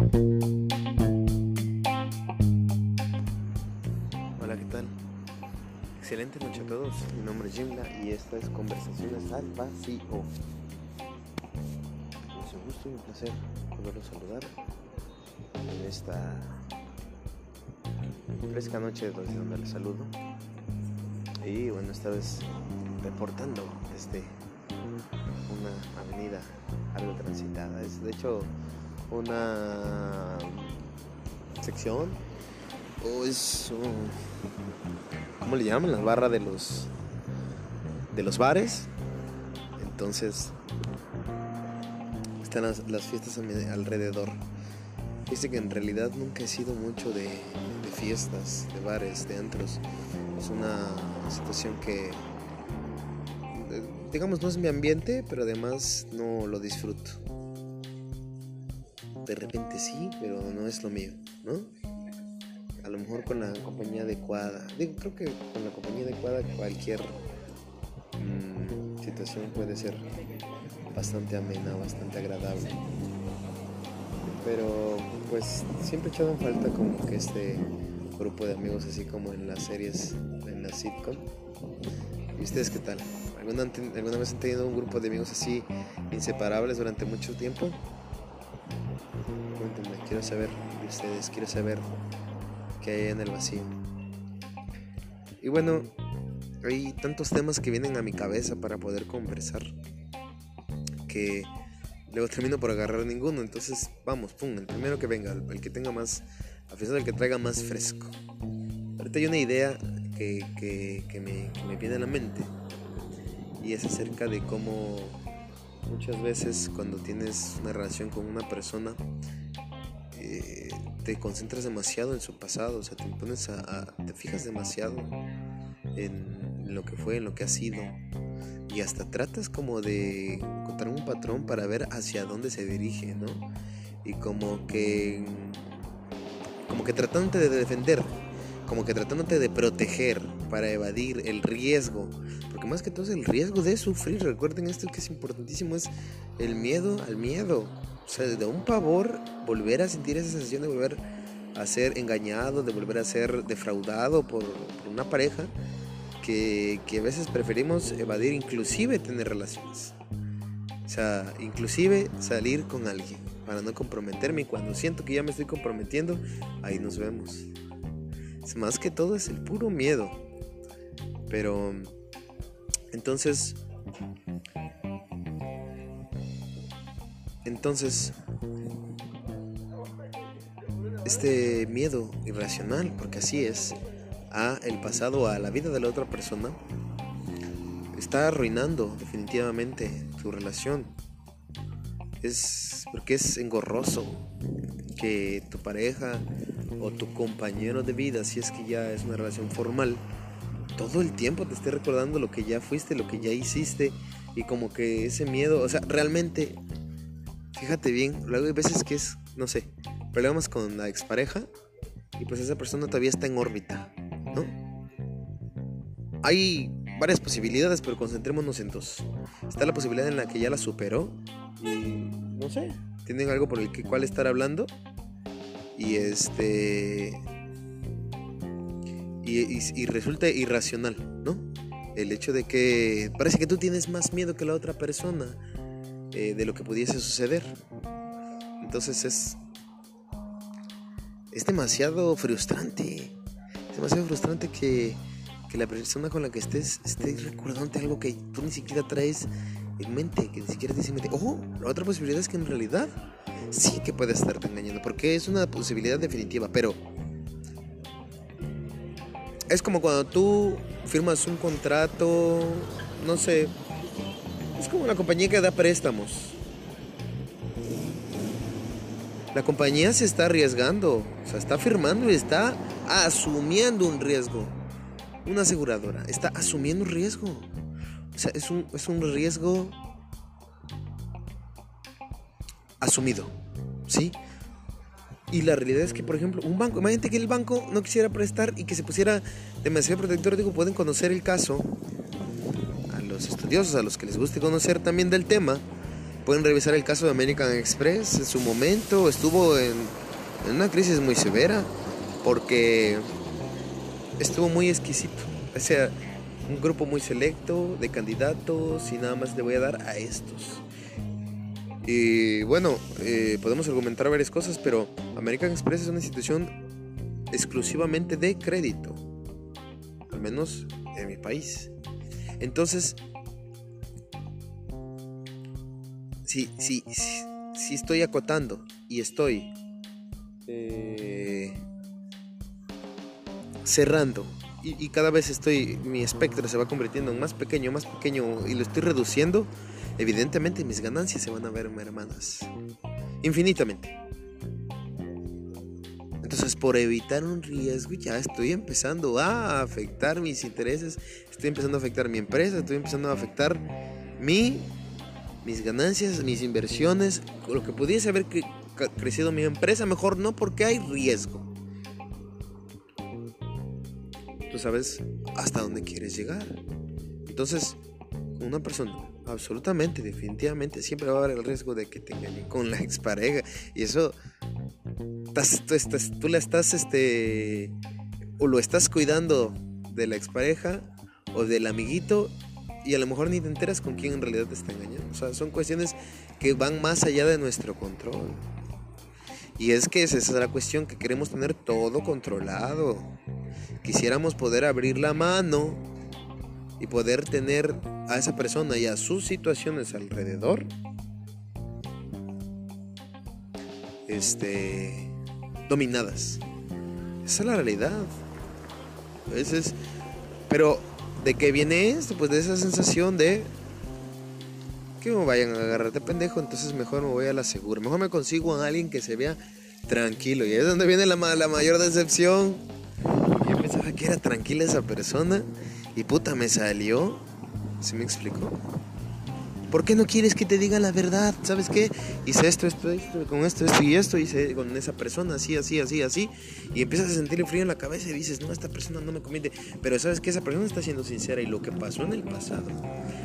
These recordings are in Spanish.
Hola, ¿qué tal? Excelente noche a todos. Mi nombre es Jimla y esta es Conversaciones al Vacío. Es un gusto y un placer poderlos saludar en esta fresca noche desde donde les saludo. Y bueno, esta vez reportando desde una avenida algo transitada. Es de hecho una sección o es un, ¿cómo le llaman? La barra de los de los bares. Entonces están las, fiestas a mi alrededor. Dice que en realidad nunca he sido mucho de, de fiestas, de bares, de antros. Es una situación que eh, digamos no es mi ambiente, pero además no lo disfruto. De repente sí, pero no es lo mío, ¿no? A lo mejor con la compañía adecuada. Digo, creo que con la compañía adecuada cualquier mm, situación puede ser bastante amena, bastante agradable. Pero pues siempre he echado en falta como que este grupo de amigos así como en las series, en la sitcom. ¿Y ustedes qué tal? ¿Alguna, ¿Alguna vez han tenido un grupo de amigos así inseparables durante mucho tiempo? Saber de ustedes, quiero saber qué hay en el vacío. Y bueno, hay tantos temas que vienen a mi cabeza para poder conversar que luego termino por agarrar ninguno. Entonces, vamos, pum, el primero que venga, el, que tenga más, a pesar del que traiga más fresco. Ahorita hay una idea que, me, que me viene a la mente y es acerca de cómo muchas veces cuando tienes una relación con una persona te concentras demasiado en su pasado, o sea, te pones a, te fijas demasiado en lo que fue, en lo que ha sido y hasta tratas como de encontrar un patrón para ver hacia dónde se dirige, ¿no? Y como que como que tratándote de defender, como que tratándote de proteger para evadir el riesgo, porque más que todo es el riesgo de sufrir. Recuerden esto que es importantísimo es el miedo al miedo. O sea, de un pavor volver a sentir esa sensación de volver a ser engañado, de volver a ser defraudado por, una pareja que, que, a veces preferimos evadir, inclusive tener relaciones. O sea, inclusive salir con alguien para no comprometerme y cuando siento que ya me estoy comprometiendo, ahí nos vemos. Más que todo es el puro miedo. Pero entonces entonces este miedo irracional, porque así es, a el pasado, a la vida de la otra persona, está arruinando definitivamente tu relación. Es porque es engorroso que tu pareja o tu compañero de vida, si es que ya es una relación formal, todo el tiempo te esté recordando lo que ya fuiste, lo que ya hiciste y como que ese miedo, o sea, realmente, fíjate bien, luego hay veces que es, no sé, problemas con la expareja y pues esa persona todavía está en órbita, ¿no? Hay varias posibilidades, pero concentrémonos en dos. Está la posibilidad en la que ya la superó y no sé, tienen algo por el que cual estar hablando y este y, y, resulta irracional, ¿no? El hecho de que parece que tú tienes más miedo que la otra persona eh, de lo que pudiese suceder. Entonces es es demasiado frustrante. Es demasiado frustrante que, que la persona con la que estés esté recordándote algo que tú ni siquiera traes en mente, que ni siquiera te dice en mente. Ojo, la otra posibilidad es que en realidad sí que puede estarte engañando, porque es una posibilidad definitiva, pero es como cuando tú firmas un contrato, no sé, es como la compañía que da préstamos. La compañía se está arriesgando, o sea, está firmando y está asumiendo un riesgo. Una aseguradora está asumiendo un riesgo. O sea, es un, es un riesgo asumido, ¿sí? Y la realidad es que, por ejemplo, un banco, imagínate que el banco no quisiera prestar y que se pusiera demasiado protector, digo, pueden conocer el caso, a los estudiosos, a los que les guste conocer también del tema, pueden revisar el caso de American Express. En su momento estuvo en, una crisis muy severa porque estuvo muy exquisito. O sea, un grupo muy selecto de candidatos y nada más le voy a dar a estos. Y bueno, eh, podemos argumentar varias cosas, pero American Express es una institución exclusivamente de crédito, al menos en mi país. Entonces, si, estoy acotando y estoy eh, cerrando y, cada vez estoy, mi espectro se va convirtiendo en más pequeño, más pequeño y lo estoy reduciendo, evidentemente mis ganancias se van a ver hermanas. Infinitamente. Entonces, por evitar un riesgo, ya estoy empezando a afectar mis intereses, estoy empezando a afectar mi empresa, estoy empezando a afectar mi, mis ganancias, mis inversiones, lo que pudiese haber crecido mi empresa, mejor no porque hay riesgo. Tú sabes hasta dónde quieres llegar. Entonces, una persona absolutamente, definitivamente, siempre va a haber el riesgo de que te engañen con la expareja. Y eso, tú, estás, tú la estás, este, o lo estás cuidando de la expareja o del amiguito y a lo mejor ni te enteras con quién en realidad te está engañando. O sea, son cuestiones que van más allá de nuestro control. Y es que esa es la cuestión, que queremos tener todo controlado. Quisiéramos poder abrir la mano y poder tener a esa persona y a sus situaciones alrededor este dominadas. Esa es la realidad. es, pero ¿de qué viene esto? Pues de esa sensación de que me vayan a agarrarte pendejo, entonces mejor me voy a la segura. Mejor me consigo a alguien que se vea tranquilo. Y es donde viene la, la mayor decepción. Yo pensaba que era tranquila esa persona y puta me salió. ¿Se me explicó? ¿Por qué no quieres que te diga la verdad? ¿Sabes qué? Hice esto, esto, esto, con esto, esto y esto, hice con esa persona, así, así, así, así. Y empiezas a sentir frío en la cabeza y dices, no, esta persona no me conviene. Pero sabes que esa persona está siendo sincera y lo que pasó en el pasado,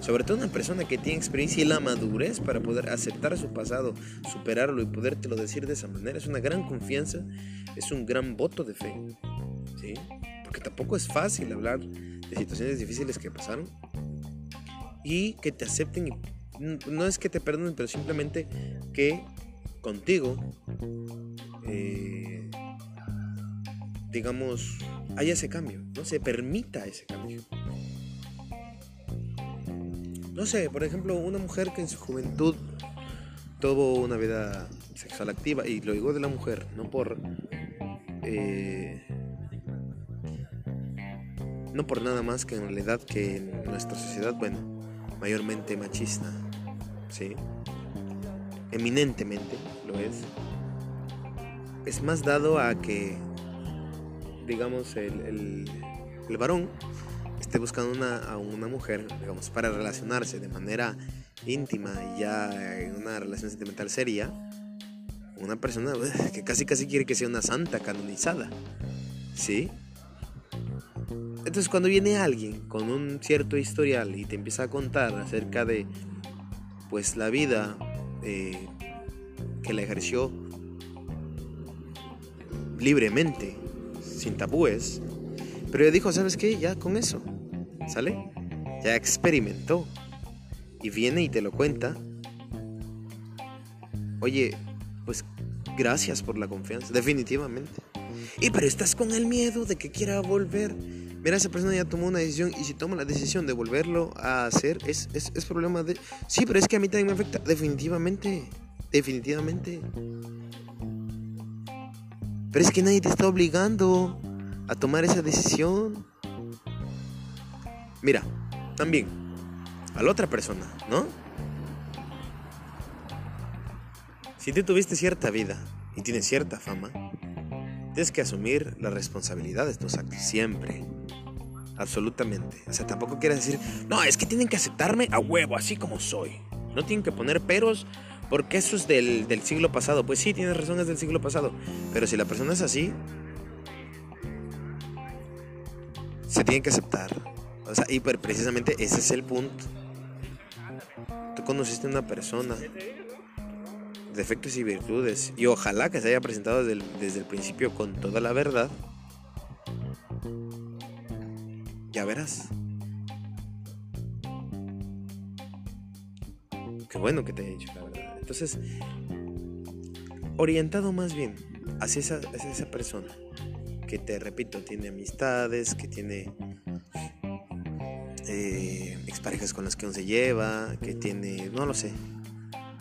sobre todo una persona que tiene experiencia y la madurez para poder aceptar su pasado, superarlo y podértelo decir de esa manera, es una gran confianza, es un gran voto de fe. ¿Sí? Porque tampoco es fácil hablar de situaciones difíciles que pasaron y que te acepten no es que te perdonen, pero simplemente que contigo, eh, digamos, haya ese cambio, no se permita ese cambio. No sé, por ejemplo, una mujer que en su juventud tuvo una vida sexual activa, y lo digo de la mujer, no por... Eh, no por nada más que en realidad que en nuestra sociedad, bueno, mayormente machista, ¿sí? Eminentemente lo es. Es más dado a que, digamos, el, el, varón esté buscando una, a una mujer, digamos, para relacionarse de manera íntima y ya en una relación sentimental seria, una persona que casi casi quiere que sea una santa canonizada, ¿sí? Entonces cuando viene alguien con un cierto historial y te empieza a contar acerca de pues la vida eh, que la ejerció libremente, sin tabúes, pero ella dijo, ¿sabes qué? Ya con eso, ¿sale? Ya experimentó y viene y te lo cuenta. Oye, pues gracias por la confianza, definitivamente. Y pero estás con el miedo de que quiera volver mira, esa persona ya tomó una decisión y si toma la decisión de volverlo a hacer, es, es, problema de... Sí, pero es que a mí también me afecta, definitivamente, definitivamente. Pero es que nadie te está obligando a tomar esa decisión. Mira, también, a la otra persona, ¿no? Si tú tuviste cierta vida y tienes cierta fama, tienes que asumir la responsabilidad de tus actos siempre. Absolutamente. O sea, tampoco quiere decir, no, es que tienen que aceptarme a huevo, así como soy. No tienen que poner peros porque eso es del, siglo pasado. Pues sí, tienes razón, es del siglo pasado. Pero si la persona es así, se tiene que aceptar. O sea, y precisamente ese es el punto. conociste a una persona, defectos y virtudes, y ojalá que se haya presentado desde el principio con toda la verdad, verás. Qué bueno que te he dicho la verdad. Entonces, orientado más bien hacia esa, hacia esa persona que te repito, tiene amistades, que tiene eh, exparejas con las que aún se lleva, que tiene, no lo sé,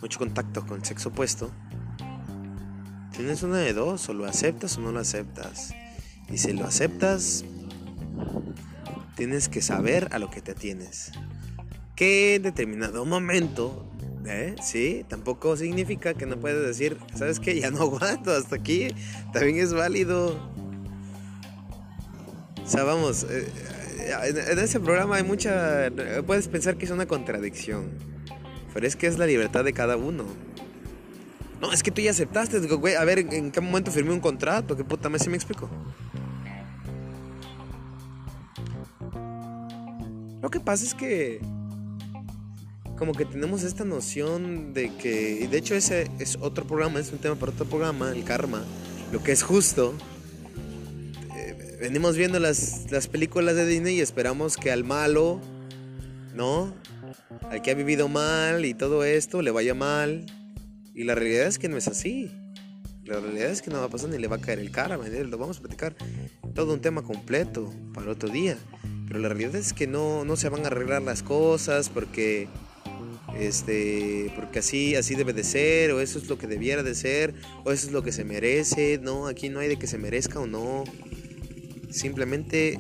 mucho contacto con el sexo opuesto. Tienes una de dos, o lo aceptas o no lo aceptas. Y si lo aceptas, tienes que saber a lo que te atienes. Que en determinado momento, ¿eh? Sí, tampoco significa que no puedes decir, ¿sabes qué? Ya no aguanto, hasta aquí. También es válido. O sea, vamos, eh, en ese programa hay mucha... Puedes pensar que es una contradicción. Pero es que es la libertad de cada uno. No, es que tú ya aceptaste. güey, a ver, ¿en qué momento firmé un contrato? ¿Qué puta me si me explico? Lo que pasa es que... Como que tenemos esta noción de que... Y de hecho ese es otro programa, es un tema para otro programa, el karma. Lo que es justo venimos viendo las, las películas de Disney y esperamos que al malo, ¿no? Al que ha vivido mal y todo esto le vaya mal. Y la realidad es que no es así. La realidad es que no va a pasar ni le va a caer el cara, lo vamos a platicar todo un tema completo para otro día. Pero la realidad es que no, no se van a arreglar las cosas porque este porque así así debe de ser o eso es lo que debiera de ser o eso es lo que se merece no aquí no hay de que se merezca o no Simplemente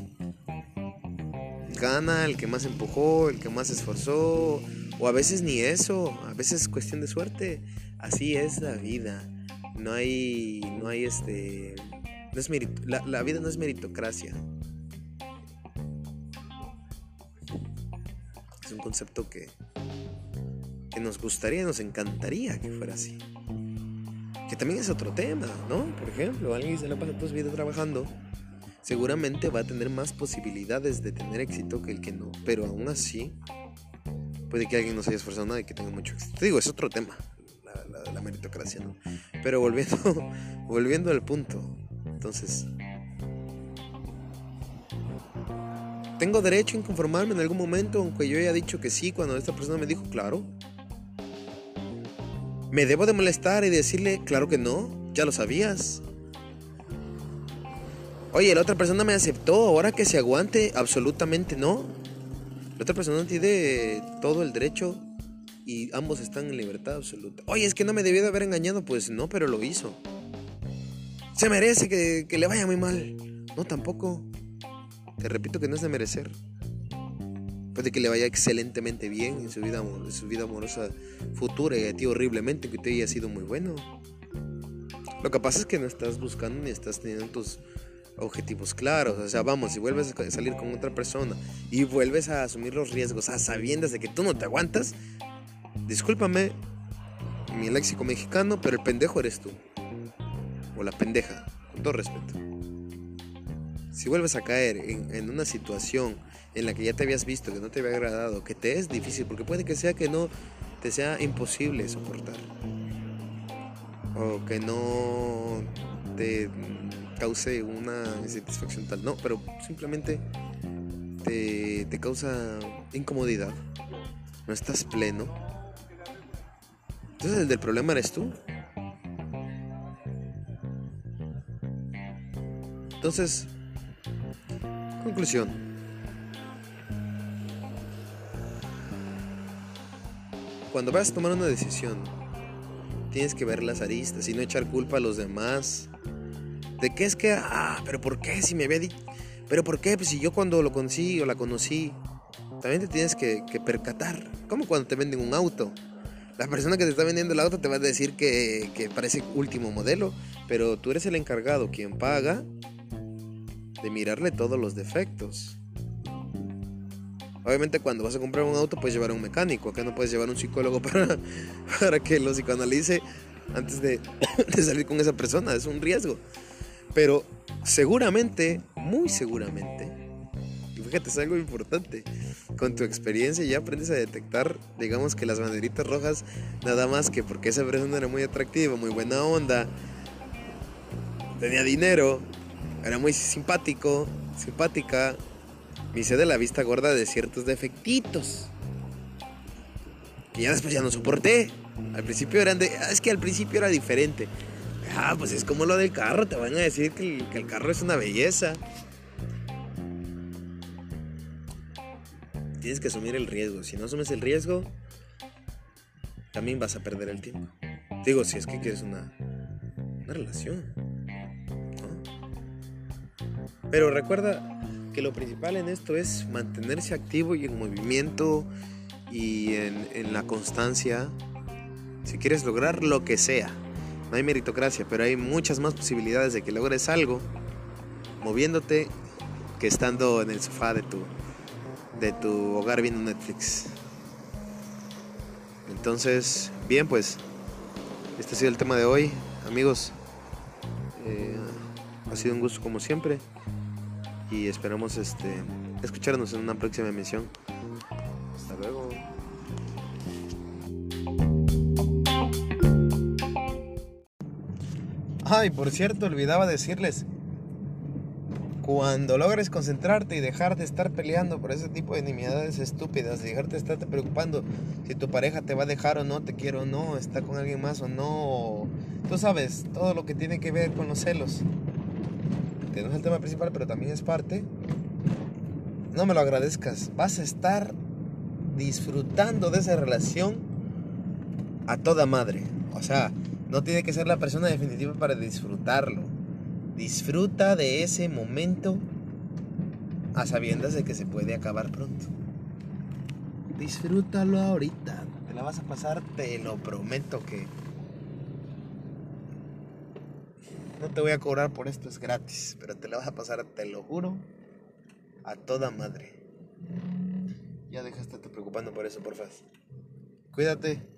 gana el que más empujó, el que más esforzó, o a veces ni eso, a veces es cuestión de suerte. Así es la vida. No hay, no hay este, no es la, la vida no es meritocracia. Concepto que, que nos gustaría, nos encantaría que fuera así. Que también es otro tema, ¿no? Por ejemplo, alguien se la pasa toda su vida trabajando seguramente va a tener más posibilidades de tener éxito que el que no. Pero aún así, puede que alguien no se haya esforzado nada y que tenga mucho éxito. Te digo, es otro tema, la, la, meritocracia, ¿no? Pero volviendo, volviendo al punto, entonces... ¿Tengo derecho a inconformarme en algún momento aunque yo haya dicho que sí cuando esta persona me dijo claro? ¿Me debo de molestar y decirle claro que no? Ya lo sabías. Oye, la otra persona me aceptó, ahora que se aguante, absolutamente no. La otra persona tiene todo el derecho y ambos están en libertad absoluta. Oye, es que no me debió de haber engañado, pues no, pero lo hizo. Se merece que, le vaya muy mal. No, tampoco. Te repito que no es de merecer. Puede que le vaya excelentemente bien en su vida, amorosa futura y a ti horriblemente, que te haya sido muy bueno. Lo que pasa es que no estás buscando ni estás teniendo tus objetivos claros. O sea, vamos, si vuelves a salir con otra persona y vuelves a asumir los riesgos a sabiendas de que tú no te aguantas, discúlpame, mi léxico mexicano, pero el pendejo eres tú. O la pendeja, con todo respeto. Si vuelves a caer en, una situación en la que ya te habías visto, que no te había agradado, que te es difícil, porque puede que sea que no te sea imposible soportar. O que no te cause una insatisfacción tal, no, pero simplemente te, te causa incomodidad, no estás pleno. Entonces el del problema eres tú. Entonces, conclusión. Cuando vas a tomar una decisión, tienes que ver las aristas y no echar culpa a los demás de qué es que, ah, pero ¿por qué? Si me había dicho, pero ¿por qué? Pues si yo cuando lo conocí o la conocí, también te tienes que, percatar. Como cuando te venden un auto. La persona que te está vendiendo el auto te va a decir que, que parece último modelo, pero tú eres el encargado, quien paga, de mirarle todos los defectos. Obviamente cuando vas a comprar un auto puedes llevar a un mecánico, acá no puedes llevar a un psicólogo para, para que lo psicoanalice antes de, de salir con esa persona, es un riesgo. Pero seguramente, muy seguramente, y fíjate, es algo importante. Con tu experiencia ya aprendes a detectar, digamos que las banderitas rojas, nada más que porque esa persona era muy atractiva, muy buena onda, tenía dinero, era muy simpático, simpática, me hice de la vista gorda de ciertos defectitos. Que ya después ya no soporté. Al principio eran de. Ah, es que al principio era diferente. Ah, pues es como lo del carro. Te van a decir que el, que el carro es una belleza. Tienes que asumir el riesgo. Si no asumes el riesgo, también vas a perder el tiempo. Digo, si es que quieres una, una relación. Pero recuerda que lo principal en esto es mantenerse activo y en movimiento y en, en la constancia. Si quieres lograr lo que sea. No hay meritocracia, pero hay muchas más posibilidades de que logres algo moviéndote que estando en el sofá de tu, de tu hogar viendo Netflix. Entonces, bien, pues, este ha sido el tema de hoy, amigos. Eh, ha sido un gusto como siempre y esperamos este, escucharnos en una próxima emisión. Hasta luego. Ay, por cierto, olvidaba decirles, cuando logres concentrarte y dejar de estar peleando por ese tipo de nimiedades estúpidas, dejarte de estarte preocupando si tu pareja te va a dejar o no, te quiero o no, está con alguien más o no, tú sabes, todo lo que tiene que ver con los celos, no es el tema principal, pero también es parte, no me lo agradezcas, vas a estar disfrutando de esa relación a toda madre, o sea, no tiene que ser la persona definitiva para disfrutarlo. Disfruta de ese momento a sabiendas de que se puede acabar pronto. Disfrútalo ahorita. Te la vas a pasar, te lo prometo que... No te voy a cobrar por esto, es gratis. Pero te la vas a pasar, te lo juro, a toda madre. Ya dejaste de preocupando por eso, porfa. Cuídate.